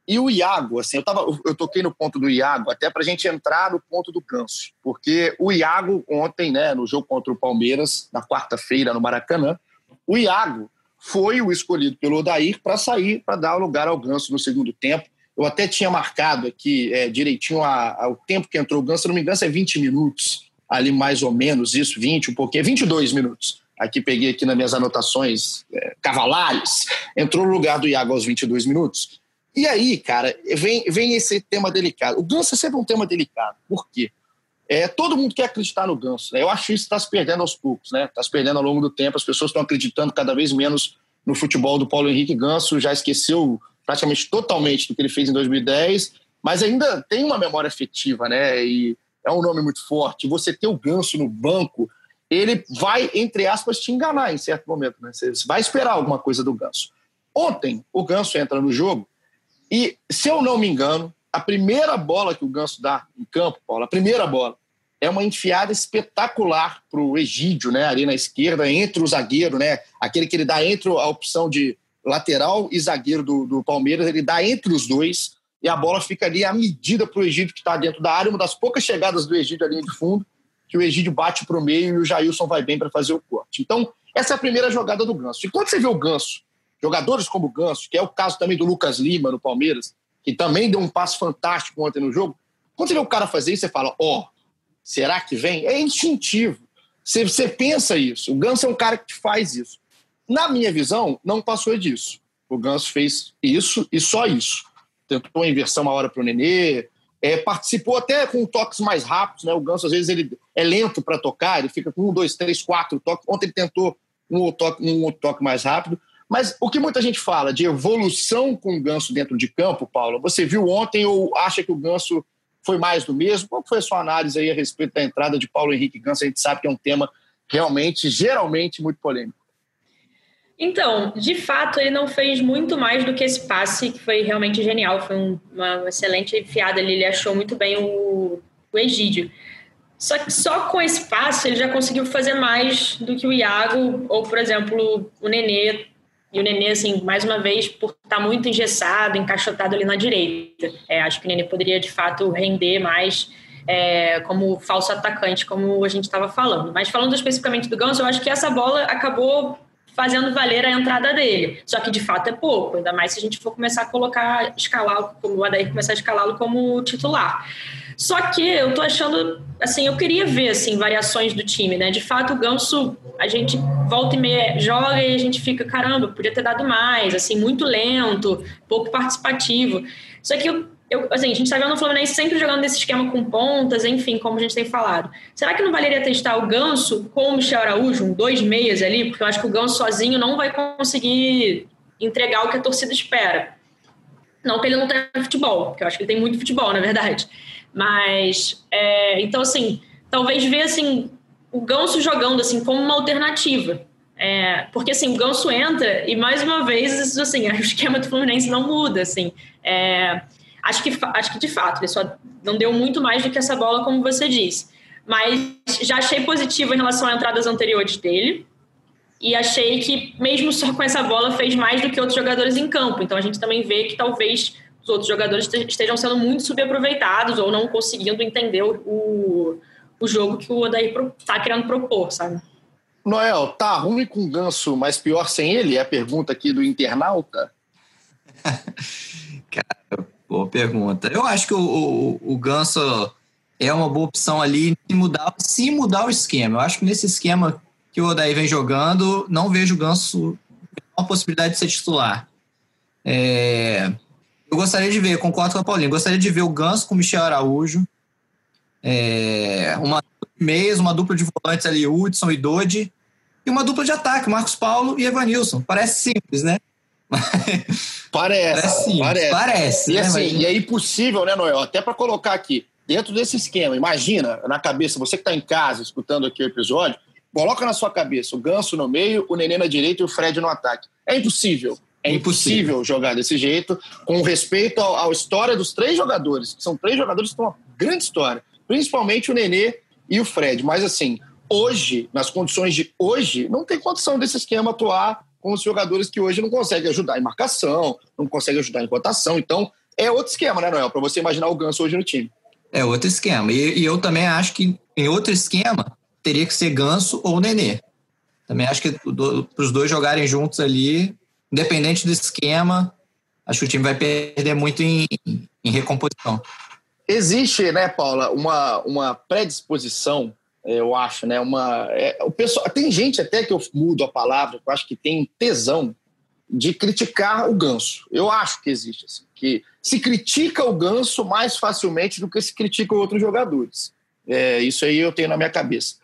E o Iago, assim, eu, tava, eu toquei no ponto do Iago até para a gente entrar no ponto do Ganso, porque o Iago ontem, né, no jogo contra o Palmeiras, na quarta-feira no Maracanã, o Iago foi o escolhido pelo Odair para sair, para dar lugar ao Ganso no segundo tempo. Eu até tinha marcado aqui é, direitinho a, a, o tempo que entrou o Ganso, se não me engano, é 20 minutos, ali mais ou menos, isso, 20, um pouquinho, 22 minutos. Aqui peguei aqui nas minhas anotações é, cavalares. Entrou no lugar do Iago aos 22 minutos. E aí, cara, vem, vem esse tema delicado. O Ganso é sempre um tema delicado. Por quê? É, todo mundo quer acreditar no Ganso. Né? Eu acho isso está se perdendo aos poucos, né? Está se perdendo ao longo do tempo. As pessoas estão acreditando cada vez menos no futebol do Paulo Henrique Ganso. Já esqueceu praticamente totalmente do que ele fez em 2010, mas ainda tem uma memória afetiva, né? E é um nome muito forte. Você ter o Ganso no banco, ele vai, entre aspas, te enganar em certo momento, né? Você vai esperar alguma coisa do Ganso. Ontem, o Ganso entra no jogo e, se eu não me engano, a primeira bola que o Ganso dá em campo, Paulo, a primeira bola, é uma enfiada espetacular para o Egídio, né? Ali na esquerda, entre o zagueiro, né? Aquele que ele dá entre a opção de lateral e zagueiro do, do Palmeiras, ele dá entre os dois e a bola fica ali à medida para o Egídio que está dentro da área, uma das poucas chegadas do Egídio ali de fundo, que o Egídio bate para o meio e o Jailson vai bem para fazer o corte. Então, essa é a primeira jogada do Ganso. E quando você vê o Ganso Jogadores como o Ganso, que é o caso também do Lucas Lima no Palmeiras, que também deu um passo fantástico ontem no jogo. Quando você vê o cara fazer isso, você fala: Ó, oh, será que vem? É instintivo. Você, você pensa isso. O Ganso é um cara que faz isso. Na minha visão, não passou disso. O Ganso fez isso e só isso. Tentou a inversão uma hora para o Nenê, é, participou até com toques mais rápidos. Né? O Ganso, às vezes, ele é lento para tocar, ele fica com um, dois, três, quatro toques. Ontem ele tentou um toque, um outro toque mais rápido. Mas o que muita gente fala de evolução com o Ganso dentro de campo, Paulo, você viu ontem ou acha que o Ganso foi mais do mesmo? Qual foi a sua análise aí a respeito da entrada de Paulo Henrique Ganso? A gente sabe que é um tema realmente, geralmente, muito polêmico. Então, de fato, ele não fez muito mais do que esse passe, que foi realmente genial. Foi um, uma excelente enfiada ali, ele achou muito bem o, o Egídio. Só que só com esse passe ele já conseguiu fazer mais do que o Iago, ou, por exemplo, o Nenê e o Nenê, assim, mais uma vez, por estar tá muito engessado, encaixotado ali na direita. É, acho que o Nenê poderia, de fato, render mais é, como falso atacante, como a gente estava falando. Mas falando especificamente do Ganso, eu acho que essa bola acabou fazendo valer a entrada dele. Só que, de fato, é pouco. Ainda mais se a gente for começar a colocar, escalar, o Adair começar a escalá-lo como titular. Só que eu tô achando, assim, eu queria ver, assim, variações do time, né? De fato, o Ganso, a gente volta e meia joga e a gente fica, caramba, podia ter dado mais, assim, muito lento, pouco participativo. Só que eu, eu, assim, a gente tá vendo o Fluminense sempre jogando nesse esquema com pontas, enfim, como a gente tem falado. Será que não valeria testar o Ganso com o Michel Araújo, um dois meias ali? Porque eu acho que o Ganso sozinho não vai conseguir entregar o que a torcida espera. Não que ele não tenha futebol, porque eu acho que ele tem muito futebol, na verdade. Mas, é, então, assim, talvez ver, assim, o Ganso jogando, assim, como uma alternativa. É, porque, assim, o Ganso entra e, mais uma vez, assim, o esquema do Fluminense não muda, assim. É, acho, que, acho que, de fato, ele só não deu muito mais do que essa bola, como você disse. Mas já achei positivo em relação a entradas anteriores dele. E achei que, mesmo só com essa bola, fez mais do que outros jogadores em campo. Então a gente também vê que talvez os outros jogadores estejam sendo muito subaproveitados ou não conseguindo entender o, o jogo que o Odair está querendo propor, sabe? Noel, tá ruim com o Ganso, mas pior sem ele? É a pergunta aqui do internauta. Cara, boa pergunta. Eu acho que o, o, o Ganso é uma boa opção ali se mudar, se mudar o esquema. Eu acho que nesse esquema que o Odaí vem jogando, não vejo o Ganso uma possibilidade de ser titular. É, eu gostaria de ver, concordo com a Paulinha, gostaria de ver o Ganso com o Michel Araújo, é, uma meias, uma dupla de volantes ali, Hudson e Dodi, e uma dupla de ataque, Marcos Paulo e Evanilson. Parece simples, né? Parece, parece, simples, parece. parece e, né? assim, e é impossível, né, Noel? Até para colocar aqui, dentro desse esquema, imagina na cabeça, você que está em casa escutando aqui o episódio, coloca na sua cabeça o Ganso no meio, o Nenê na direita e o Fred no ataque. É impossível. É impossível, impossível jogar desse jeito, com respeito à história dos três jogadores, que são três jogadores que têm uma grande história, principalmente o Nenê e o Fred. Mas assim, hoje, nas condições de hoje, não tem condição desse esquema atuar com os jogadores que hoje não conseguem ajudar em marcação, não conseguem ajudar em rotação. Então, é outro esquema, né, Noel? Para você imaginar o Ganso hoje no time. É outro esquema. E, e, eu também acho que em outro esquema teria que ser Ganso ou Nenê. Também acho que para os dois jogarem juntos ali, independente do esquema, acho que o time vai perder muito em, em recomposição. Existe, né, Paula, uma, uma predisposição, eu acho, né? Uma, é, o pessoal, tem gente até que eu mudo a palavra, que eu acho que tem tesão de criticar o ganso. Eu acho que existe, assim, que se critica o ganso mais facilmente do que se critica outros jogadores. É, isso aí eu tenho na minha cabeça.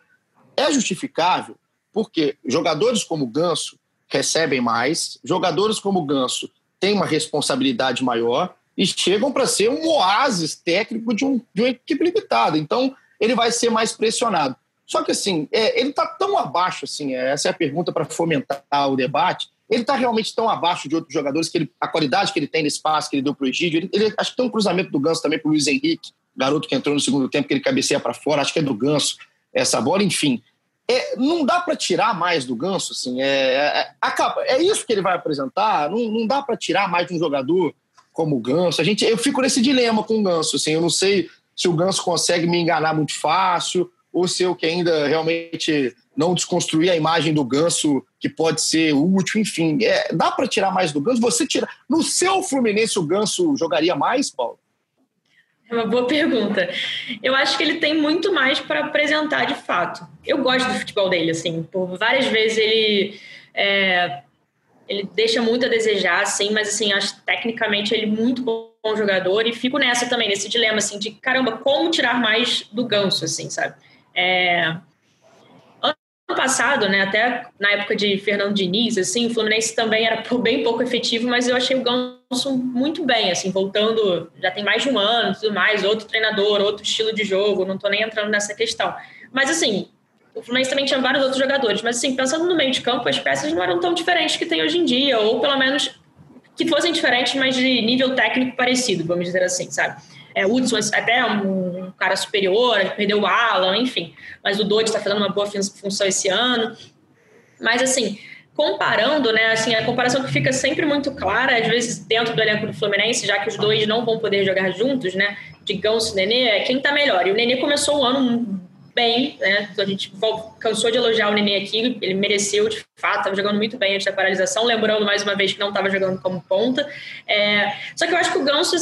É justificável porque jogadores como o Ganso recebem mais, jogadores como o Ganso têm uma responsabilidade maior e chegam para ser um oásis técnico de, um, de uma equipe limitada. Então, ele vai ser mais pressionado. Só que, assim, é, ele está tão abaixo, assim, é, essa é a pergunta para fomentar o debate, ele está realmente tão abaixo de outros jogadores que ele, a qualidade que ele tem nesse passe que ele deu para o Egídio. Ele, ele, acho que tem um cruzamento do Ganso também para o Luiz Henrique, garoto que entrou no segundo tempo, que ele cabeceia para fora, acho que é do Ganso essa bola, enfim. É, não dá para tirar mais do Ganso, assim, é, é, acaba, é isso que ele vai apresentar, não, não dá para tirar mais de um jogador como o Ganso. A gente, eu fico nesse dilema com o Ganso, assim, eu não sei se o Ganso consegue me enganar muito fácil ou se eu que ainda realmente não desconstruir a imagem do Ganso que pode ser útil, enfim. É, dá para tirar mais do Ganso? Você tira. No seu Fluminense, o Ganso jogaria mais, Paulo? É uma boa pergunta. Eu acho que ele tem muito mais para apresentar de fato. Eu gosto do futebol dele, assim. Por várias vezes ele. É, ele deixa muito a desejar, assim, mas assim, acho tecnicamente ele muito bom jogador e fico nessa também, nesse dilema, assim, de caramba, como tirar mais do ganso, assim, sabe? É, ano passado, né, até na época de Fernando Diniz, assim, o Fluminense também era bem pouco efetivo, mas eu achei o Ganso muito bem, assim, voltando, já tem mais de um ano, tudo mais, outro treinador, outro estilo de jogo, não tô nem entrando nessa questão. Mas, assim, o Fluminense também tinha vários outros jogadores, mas, assim, pensando no meio de campo, as peças não eram tão diferentes que tem hoje em dia, ou pelo menos que fossem diferentes, mas de nível técnico parecido, vamos dizer assim, sabe? É, o Hudson até é um cara superior, perdeu o Alan, enfim. Mas o Dodge está fazendo uma boa função esse ano. Mas, assim, comparando, né, assim, a comparação que fica sempre muito clara, às vezes dentro do elenco do Fluminense, já que os dois não vão poder jogar juntos, né, Ganso e Nenê, é quem está melhor. E o Nenê começou o ano bem, né? A gente cansou de elogiar o Nenê aqui, ele mereceu, de fato, estava jogando muito bem antes da paralisação, lembrando mais uma vez que não estava jogando como ponta. É, só que eu acho que o Ganso,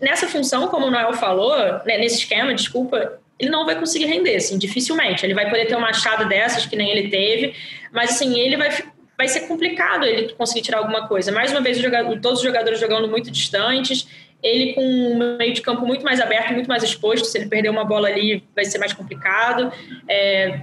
nessa função, como o Noel falou, né, nesse esquema, desculpa, ele não vai conseguir render, assim, dificilmente. Ele vai poder ter uma achada dessas que nem ele teve, mas assim, ele vai vai ser complicado ele conseguir tirar alguma coisa. Mais uma vez, todos os jogadores jogando muito distantes, ele com um meio de campo muito mais aberto, muito mais exposto. Se ele perder uma bola ali, vai ser mais complicado. É,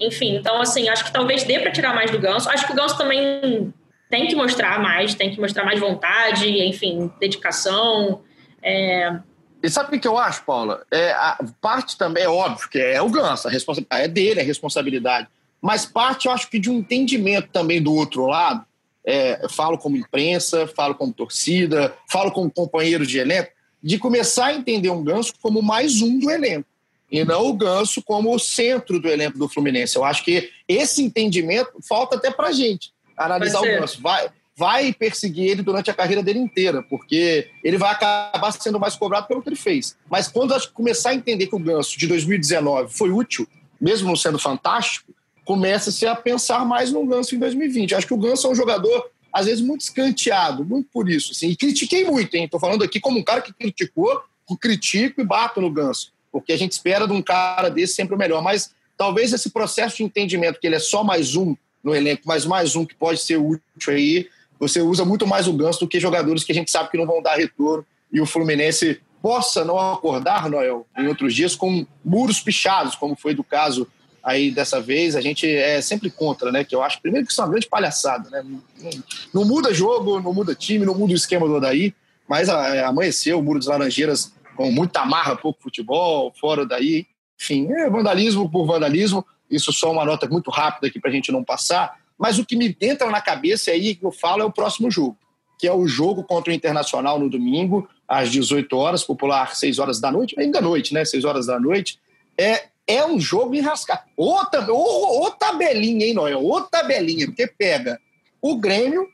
enfim, então, assim, acho que talvez dê para tirar mais do Ganso. Acho que o Ganso também tem que mostrar mais, tem que mostrar mais vontade, enfim, dedicação. É... E sabe o que eu acho, Paula? É, parte também, é óbvio que é o Ganso, a responsabilidade é dele, a responsabilidade. Mas parte, eu acho que de um entendimento também do outro lado, é, falo como imprensa, falo como torcida, falo como companheiro de elenco, de começar a entender um Ganso como mais um do elenco e não o Ganso como o centro do elenco do Fluminense. Eu acho que esse entendimento falta até para gente analisar o Ganso. Vai, vai perseguir ele durante a carreira dele inteira, porque ele vai acabar sendo mais cobrado pelo que ele fez. Mas quando acho que começar a entender que o Ganso de 2019 foi útil, mesmo não sendo fantástico, começa-se a pensar mais no Ganso em 2020. Acho que o Ganso é um jogador, às vezes, muito escanteado, muito por isso. Assim, e critiquei muito, hein? Estou falando aqui como um cara que criticou, critico e bato no Ganso porque a gente espera de um cara desse sempre o melhor. Mas talvez esse processo de entendimento que ele é só mais um no elenco, mas mais um que pode ser útil aí, você usa muito mais o Ganso do que jogadores que a gente sabe que não vão dar retorno e o Fluminense possa não acordar, Noel, em outros dias com muros pichados, como foi do caso aí dessa vez, a gente é sempre contra, né? Que eu acho, primeiro, que isso é uma grande palhaçada, né? Não, não muda jogo, não muda time, não muda o esquema do Odaí, mas amanheceu o Muro das Laranjeiras com muita marra, pouco futebol, fora daí. Enfim, é vandalismo por vandalismo. Isso só uma nota muito rápida aqui para a gente não passar. Mas o que me entra na cabeça aí que eu falo é o próximo jogo, que é o jogo contra o Internacional no domingo, às 18 horas, popular 6 horas da noite, ainda noite, né? 6 horas da noite. É, é um jogo enrascado. Outra, ô, ô tabelinha, hein, Noel? Ô tabelinha, porque pega o Grêmio,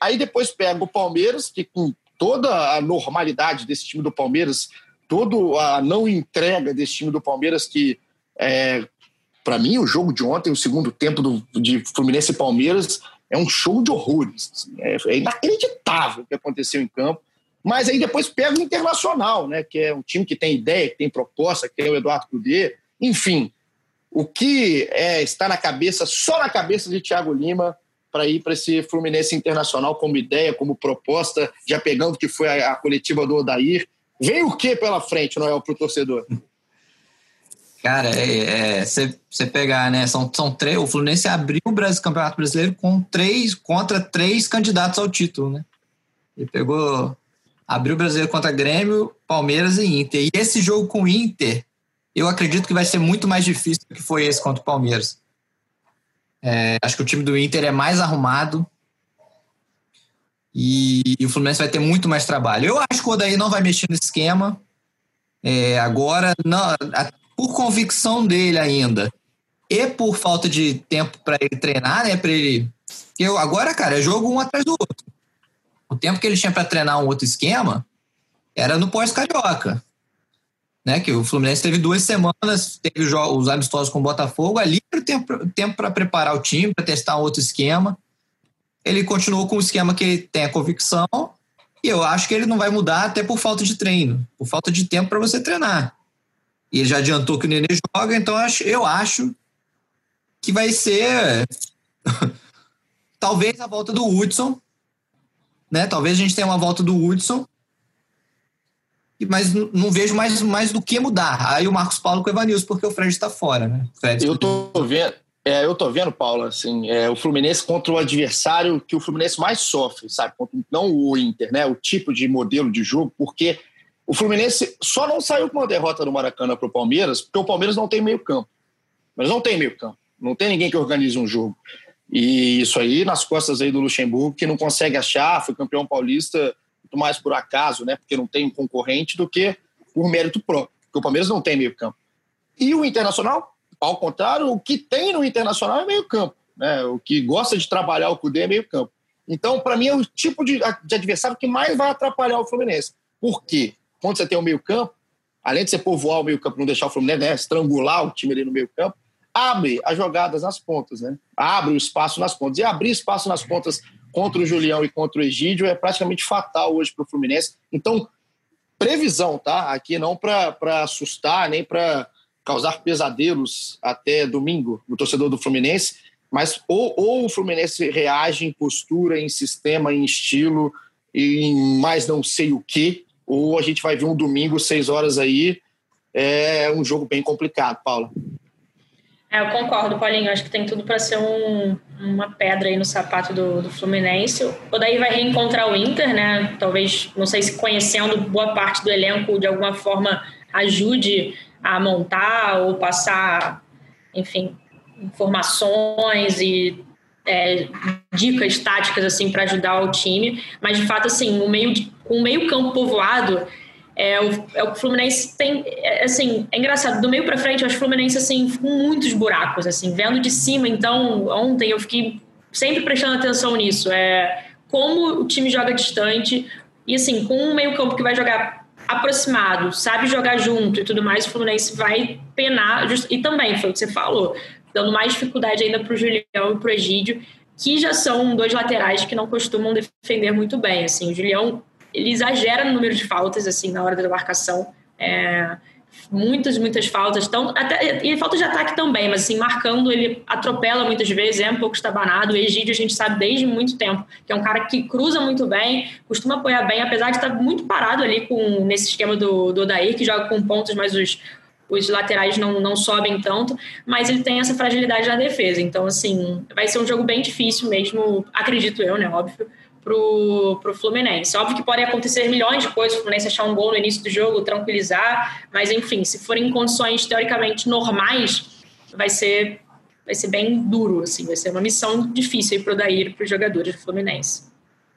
aí depois pega o Palmeiras, que com toda a normalidade desse time do Palmeiras, toda a não entrega desse time do Palmeiras, que é, para mim o jogo de ontem, o segundo tempo do, de Fluminense e Palmeiras, é um show de horrores. Assim, é, é, inacreditável o que aconteceu em campo. Mas aí depois pega o Internacional, né, que é um time que tem ideia, que tem proposta, que tem o Eduardo Cudê. Enfim, o que é, está na cabeça, só na cabeça de Thiago Lima, para ir para esse Fluminense Internacional como ideia, como proposta, já pegando que foi a, a coletiva do Odair. Vem o que pela frente, Noel, para o torcedor? Cara, você é, é, pegar, né? São, são três. O Fluminense abriu o Brasil, Campeonato Brasileiro com três contra três candidatos ao título, né? Ele pegou. Abriu o Brasileiro contra Grêmio, Palmeiras e Inter. E esse jogo com o Inter, eu acredito que vai ser muito mais difícil do que foi esse contra o Palmeiras. É, acho que o time do Inter é mais arrumado. E, e, o Fluminense vai ter muito mais trabalho. Eu acho que o Odaí não vai mexer no esquema. É, agora, não, a, por convicção dele ainda. E por falta de tempo para ele treinar, né? Para ele. Eu, agora, cara, é jogo um atrás do outro. O tempo que ele tinha para treinar um outro esquema era no pós-carioca né? Que o Fluminense teve duas semanas, teve os amistosos com o Botafogo, ali para tempo, tempo para preparar o time, para testar um outro esquema. Ele continuou com o esquema que tem a convicção, e eu acho que ele não vai mudar até por falta de treino, por falta de tempo para você treinar. E ele já adiantou que o Nenê joga, então eu acho, eu acho que vai ser talvez a volta do Hudson, né? Talvez a gente tenha uma volta do Hudson mas não vejo mais, mais do que mudar. Aí o Marcos Paulo com o Evanilson, porque o Fred está fora, né? Fred eu tô vendo, é, eu tô vendo, Paulo, assim, é, o Fluminense contra o adversário que o Fluminense mais sofre, sabe? Não o Inter, né? O tipo de modelo de jogo, porque o Fluminense só não saiu com uma derrota no Maracanã para o Palmeiras, porque o Palmeiras não tem meio campo. Mas não tem meio campo. Não tem ninguém que organize um jogo. E isso aí nas costas aí do Luxemburgo, que não consegue achar, foi campeão paulista muito mais por acaso, né? Porque não tem um concorrente, do que por mérito próprio. Porque o Palmeiras não tem meio campo. E o Internacional, ao contrário, o que tem no Internacional é meio campo. Né? O que gosta de trabalhar o CUDE é meio campo. Então, para mim, é o tipo de, de, adversário que mais vai atrapalhar o Fluminense. Por quê? Quando você tem o meio campo, além de você povoar o meio campo, não deixar o Fluminense né, estrangular o time ali no meio campo, abre as jogadas nas pontas, né? Abre o espaço nas pontas. E abrir espaço nas pontas contra o Julião e contra o Egídio é praticamente fatal hoje para o Fluminense. Então, previsão, tá? Aqui não para assustar, nem para causar pesadelos até domingo no torcedor do Fluminense, mas ou, ou, o Fluminense reage em postura, em sistema, em estilo, em mais não sei o que, ou a gente vai ver um domingo, seis horas aí, é um jogo bem complicado, Paula. É, eu concordo, Paulinho. Acho que tem tudo para ser um, uma pedra aí no sapato do, do Fluminense. O daí vai reencontrar o Inter, né? Talvez, não sei se conhecendo boa parte do elenco de alguma forma ajude a montar ou passar, enfim, informações e é, dicas táticas assim para ajudar o time. Mas de fato, assim, o meio com o meio campo povoado é o, é o Fluminense tem, é, assim, é engraçado, do meio para frente, eu acho o Fluminense, assim, com muitos buracos, assim, vendo de cima, então, ontem eu fiquei sempre prestando atenção nisso, é como o time joga distante, e assim, com um meio campo que vai jogar aproximado, sabe jogar junto e tudo mais, o Fluminense vai penar, just, e também, foi o que você falou, dando mais dificuldade ainda para o Julião e para o Egídio, que já são dois laterais que não costumam defender muito bem, assim, o Julião ele exagera no número de faltas, assim, na hora da marcação. É, muitas, muitas faltas. Então, até, e falta de ataque também, mas assim, marcando, ele atropela muitas vezes, é um pouco estabanado. O Egídio, a gente sabe desde muito tempo, que é um cara que cruza muito bem, costuma apoiar bem, apesar de estar muito parado ali com nesse esquema do, do Odair, que joga com pontos, mas os, os laterais não, não sobem tanto, mas ele tem essa fragilidade na defesa. Então, assim, vai ser um jogo bem difícil mesmo, acredito eu, né? Óbvio pro, pro Fluminense. Óbvio que podem acontecer milhões de coisas, o Fluminense achar um gol no início do jogo, tranquilizar, mas enfim, se forem condições teoricamente normais, vai ser vai ser bem duro, assim, vai ser uma missão difícil para o Daír, para os jogadores do Fluminense.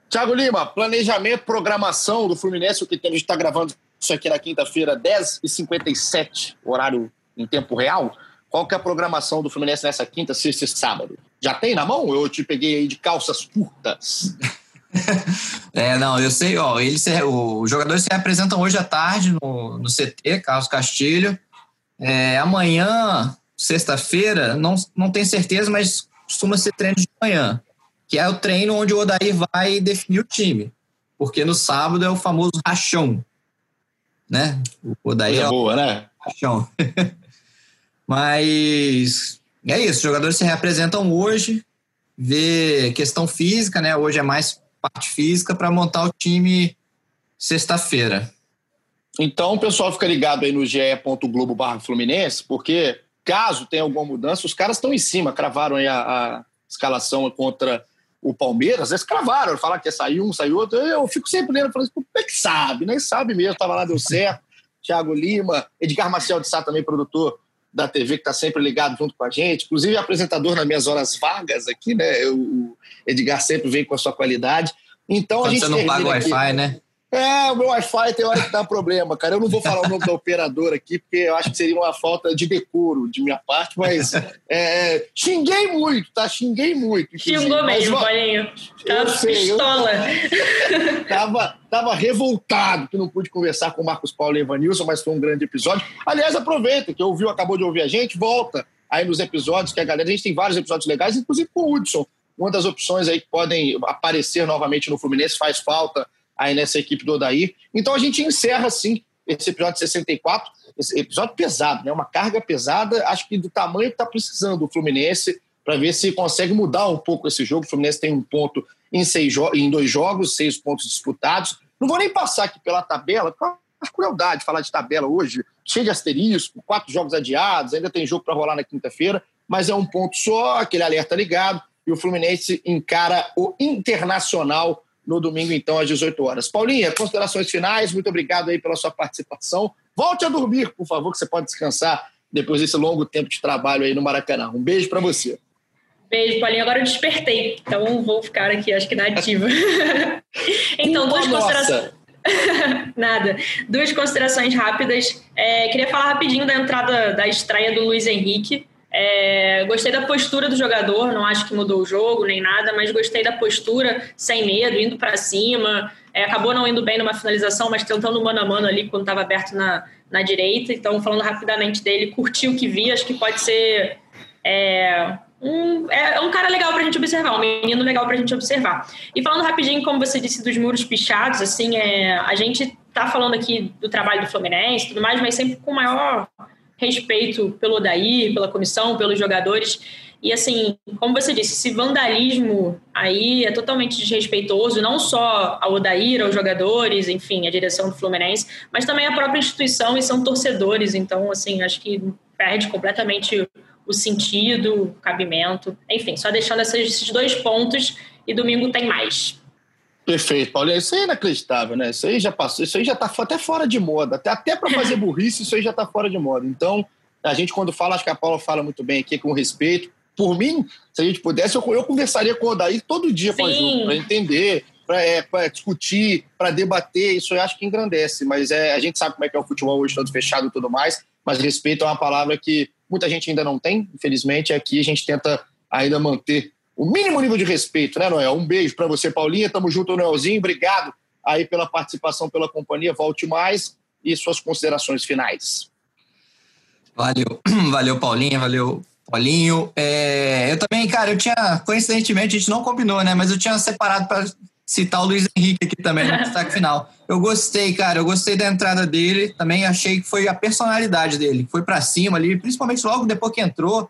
Tiago Lima, planejamento, programação do Fluminense, o que a gente está gravando isso aqui na quinta-feira, 10h57, horário em tempo real. Qual que é a programação do Fluminense nessa quinta, sexta e sábado? Já tem na mão? Eu te peguei aí de calças curtas. é, não, eu sei, ó, eles, os jogadores se apresentam hoje à tarde no, no CT, Carlos Castilho. É, amanhã, sexta-feira, não, não tenho certeza, mas costuma ser treino de manhã, que é o treino onde o Odair vai definir o time. Porque no sábado é o famoso rachão, né? O Odair Coisa é boa, né? Rachão. mas é isso, os jogadores se representam hoje, vê questão física, né? Hoje é mais parte física para montar o time sexta-feira. Então, o pessoal fica ligado aí no ge.globo barra Fluminense, porque caso tenha alguma mudança, os caras estão em cima, cravaram aí a, a escalação contra o Palmeiras, eles cravaram, falaram que ia sair um, saiu outro, eu fico sempre lendo, falando, como é que sabe, né? Sabe mesmo, tava lá, deu certo. Thiago Lima, Edgar Marcel de Sá também, produtor da TV, que está sempre ligado junto com a gente, inclusive apresentador nas minhas horas vagas aqui, né? O Edgar sempre vem com a sua qualidade. Então Quando a gente. Você não paga o Wi-Fi, né? É, o meu Wi-Fi tem hora que dá problema, cara. Eu não vou falar o nome da operadora aqui, porque eu acho que seria uma falta de decoro de minha parte, mas é, xinguei muito, tá? Xinguei muito. Xingou mesmo, Paulinho. Tava pistola. Eu, tava, tava revoltado que não pude conversar com o Marcos Paulo e Evanilson, mas foi um grande episódio. Aliás, aproveita que ouviu, acabou de ouvir a gente, volta aí nos episódios, que a galera, a gente tem vários episódios legais, inclusive com o Hudson. Uma das opções aí que podem aparecer novamente no Fluminense, faz falta aí nessa equipe do Odair. Então a gente encerra, assim, esse episódio 64, esse episódio pesado, né? Uma carga pesada, acho que do tamanho que está precisando o Fluminense, para ver se consegue mudar um pouco esse jogo. O Fluminense tem um ponto em, seis em dois jogos, seis pontos disputados. Não vou nem passar aqui pela tabela, porque acho crueldade falar de tabela hoje, cheio de asterisco, quatro jogos adiados, ainda tem jogo para rolar na quinta-feira, mas é um ponto só, aquele alerta ligado, e o Fluminense encara o Internacional no domingo, então, às 18 horas. Paulinha, considerações finais, muito obrigado aí pela sua participação. Volte a dormir, por favor, que você pode descansar depois desse longo tempo de trabalho aí no Maracanã. Um beijo para você. Beijo, Paulinha. Agora eu despertei, então vou ficar aqui, acho que na ativa. então, duas considerações. Nada. Duas considerações rápidas. É, queria falar rapidinho da entrada da estreia do Luiz Henrique. É, gostei da postura do jogador, não acho que mudou o jogo nem nada, mas gostei da postura, sem medo, indo para cima. É, acabou não indo bem numa finalização, mas tentando mano a mano ali quando estava aberto na, na direita. Então, falando rapidamente dele, curti o que vi, acho que pode ser é, um, é um cara legal para a gente observar, um menino legal para a gente observar. E falando rapidinho, como você disse, dos muros pichados, assim, é, a gente tá falando aqui do trabalho do Fluminense tudo mais, mas sempre com maior respeito pelo Odair, pela comissão, pelos jogadores. E assim, como você disse, esse vandalismo aí é totalmente desrespeitoso, não só ao Odair, aos jogadores, enfim, a direção do Fluminense, mas também a própria instituição e são torcedores. Então, assim, acho que perde completamente o sentido, o cabimento. Enfim, só deixando esses dois pontos e domingo tem mais. Perfeito, Paulinho. Isso aí é inacreditável, né? Isso aí já passou, isso aí já está até fora de moda. Até, até para fazer burrice, isso aí já está fora de moda. Então, a gente, quando fala, acho que a Paula fala muito bem aqui, com respeito. Por mim, se a gente pudesse, eu, eu conversaria com o Odair todo dia com a Ju, para entender, para é, discutir, para debater. Isso eu acho que engrandece. Mas é, a gente sabe como é que é o futebol hoje, todo fechado e tudo mais. Mas respeito é uma palavra que muita gente ainda não tem, infelizmente. Aqui a gente tenta ainda manter o mínimo nível de respeito, né, Noel? Um beijo para você, Paulinha. Tamo junto, Noelzinho. Obrigado aí pela participação, pela companhia. Volte mais e suas considerações finais. Valeu, valeu, Paulinha, valeu, Paulinho. É, eu também, cara, eu tinha, coincidentemente, a gente não combinou, né? Mas eu tinha separado para citar o Luiz Henrique aqui também no destaque final. Eu gostei, cara, eu gostei da entrada dele, também achei que foi a personalidade dele. Foi para cima ali, principalmente logo depois que entrou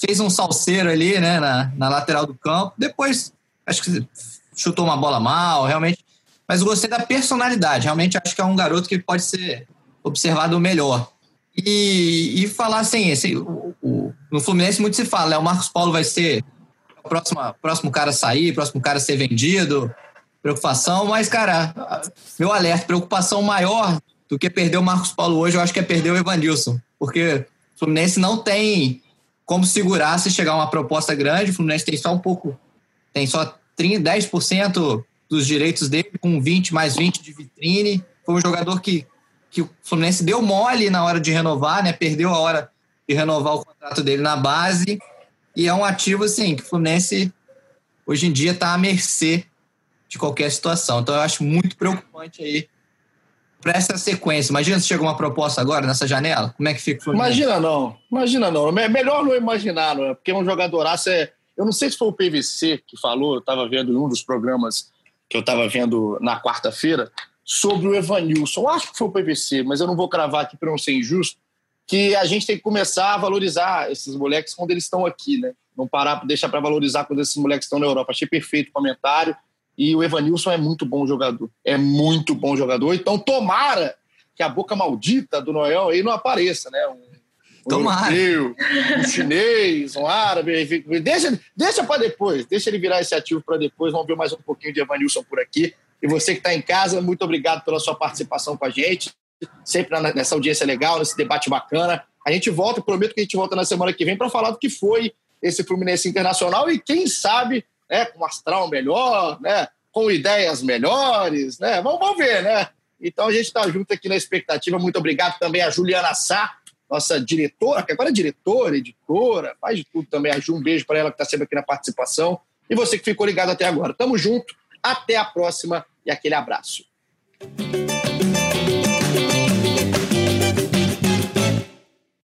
fez um salseiro ali, né, na, na lateral do campo. Depois, acho que chutou uma bola mal, realmente. Mas gostei da personalidade. Realmente acho que é um garoto que pode ser observado melhor. E, e falar assim, esse, o, o, no Fluminense muito se fala, né? O Marcos Paulo vai ser o próximo, próximo cara sair, próximo cara ser vendido, preocupação, mas, cara, meu alerta, preocupação maior do que perder o Marcos Paulo hoje, eu acho que é perder o Evanilson, porque o Fluminense não tem como segurar se chegar uma proposta grande. O Fluminense tem só um pouco, tem só 30, 10% dos direitos dele, com 20 mais 20 de vitrine. Foi um jogador que, que o Fluminense deu mole na hora de renovar, né? Perdeu a hora de renovar o contrato dele na base. E é um ativo, assim, que o Fluminense hoje em dia está à mercê de qualquer situação. Então eu acho muito preocupante aí para essa sequência. Imagina se chega uma proposta agora nessa janela, como é que fica o Fluminense? Imagina não, imagina não. É melhor não imaginar, não é? Porque um jogadoraço é. Eu não sei se foi o PVC que falou, eu estava vendo em um dos programas que eu estava vendo na quarta-feira, sobre o Evanilson. Acho que foi o PVC, mas eu não vou cravar aqui para não ser injusto, que a gente tem que começar a valorizar esses moleques quando eles estão aqui, né? Não parar, deixar para valorizar quando esses moleques estão na Europa. Achei perfeito o comentário. E o Evanilson é muito bom jogador. É muito bom jogador. Então, tomara que a boca maldita do Noel aí não apareça, né? Um, um europeu, um chinês, um árabe. Deixa, deixa para depois. Deixa ele virar esse ativo para depois. Vamos ver mais um pouquinho de Evanilson por aqui. E você que está em casa, muito obrigado pela sua participação com a gente. Sempre nessa audiência legal, nesse debate bacana. A gente volta, prometo que a gente volta na semana que vem para falar do que foi esse Fluminense Internacional e quem sabe né, com um astral melhor, né, com ideias melhores, né? Vamos, vamos ver, né? Então a gente está junto aqui na expectativa. Muito obrigado também a Juliana Sá, nossa diretora, que agora é diretora, editora, faz de tudo também. A Ju, um beijo para ela que está sempre aqui na participação. E você que ficou ligado até agora. Tamo junto, até a próxima e aquele abraço.